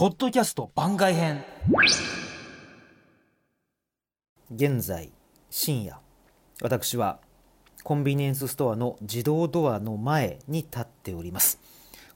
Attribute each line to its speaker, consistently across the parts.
Speaker 1: ポッドキャスト番外編。
Speaker 2: 現在深夜。私はコンビニエンスストアの自動ドアの前に立っております。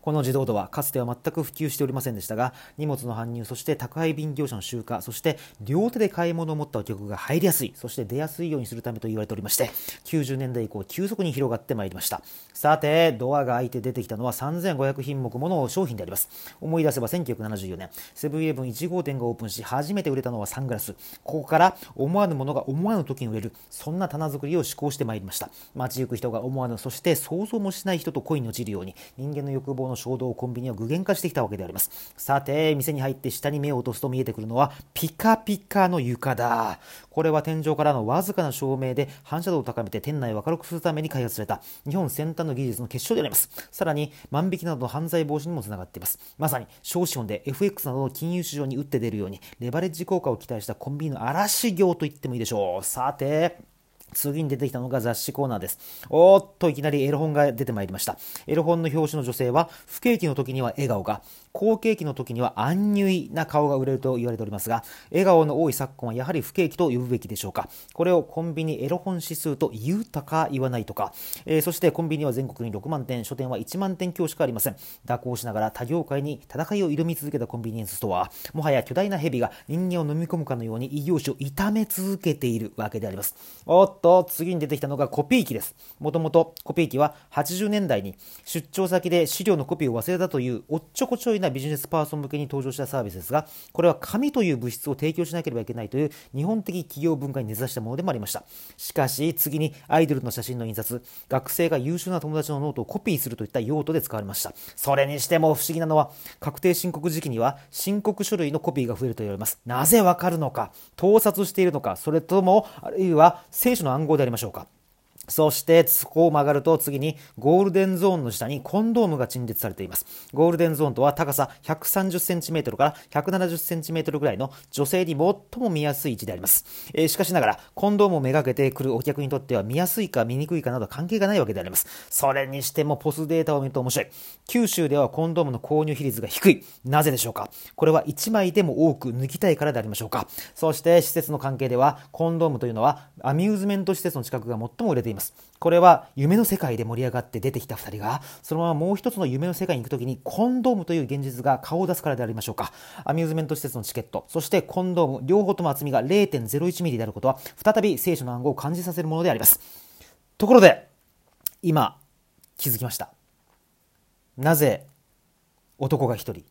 Speaker 2: この自動ドアかつては全く普及しておりませんでしたが荷物の搬入そして宅配便業者の集荷そして両手で買い物を持ったお客が入りやすいそして出やすいようにするためと言われておりまして90年代以降急速に広がってまいりました。さてドアが開いて出てきたのは3500品目もの商品であります。思い出せば1974年セブンイレブン1号店がオープンし初めて売れたのはサングラス。ここから思わぬものが思わぬ時に売れるそんな棚作りを施行してまいりました。街行く人が思わぬそして想像もしない人と恋に落ちるように人間の欲望のの衝動をコンビニは具現化してきたわけであります。さて店に入って下に目を落とすと見えてくるのはピカピカの床だ。これは天井からのわずかな照明で反射度を高めて店内を明るくするために開発された日本先端の技術の結晶であります。さらに万引きなどの犯罪防止にもつながっています。まさに少資本で FX などの金融市場に打って出るようにレバレッジ効果を期待したコンビニの嵐業と言ってもいいでしょう。さて次に出てきたのが雑誌コーナーです。おっと、いきなりエロ本が出てまいりました。エロ本の表紙の女性は、不景気の時には笑顔が、好景気の時にはアンニュイな顔が売れると言われておりますが、笑顔の多い昨今はやはり不景気と呼ぶべきでしょうか。これをコンビニエロ本指数と言うたか言わないとか、えー、そしてコンビニは全国に6万店、書店は1万店強しかありません。蛇行しながら他業界に戦いを挑み続けたコンビニエンスストア、もはや巨大な蛇が人間を飲み込むかのように異業種を痛め続けているわけであります。おっと、次に出てきたのがコピー機です。もともとコピー機は80年代に出張先で資料のコピーを忘れたというおっちょこちょいなビジネスパーソン向けに登場したサービスですが、これは紙という物質を提供しなければいけないという日本的企業文化に根ざしたものでもありました。しかし、次にアイドルの写真の印刷、学生が優秀な友達のノートをコピーするといった用途で使われました。それにしても不思議なのは、確定申告時期には申告書類のコピーが増えると言われます。なぜわかるのか、盗撮しているのか、それとも、あるいは聖書の暗号でありましょうか。そして、そこを曲がると次にゴールデンゾーンの下にコンドームが陳列されています。ゴールデンゾーンとは高さ130センチメートルから170センチメートルぐらいの女性に最も見やすい位置であります。えー、しかしながら、コンドームをめがけてくるお客にとっては見やすいか見にくいかなど関係がないわけであります。それにしてもポスデータを見ると面白い。九州ではコンドームの購入比率が低い。なぜでしょうか？これは1枚でも多く抜きたいからでありましょうか？そして施設の関係ではコンドームというのはアミューズメント施設の近くが最も売れています。これは夢の世界で盛り上がって出てきた2人が、そのままもう一つの夢の世界に行くときに、コンドームという現実が顔を出すからでありましょうか。アミューズメント施設のチケット、そしてコンドーム、両方とも厚みが0.01ミリであることは、再び聖書の暗号を感じさせるものであります。ところで、今、気づきました。なぜ、男が一人、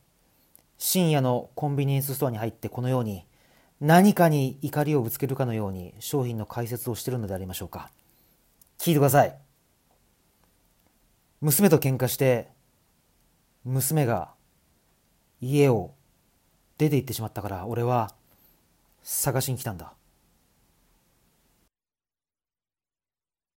Speaker 2: 深夜のコンビニエンスストアに入ってこのように、何かに怒りをぶつけるかのように商品の解説をしているのでありましょうか。聞いてください。娘と喧嘩して、娘が家を出て行ってしまったから、俺は探しに来たんだ。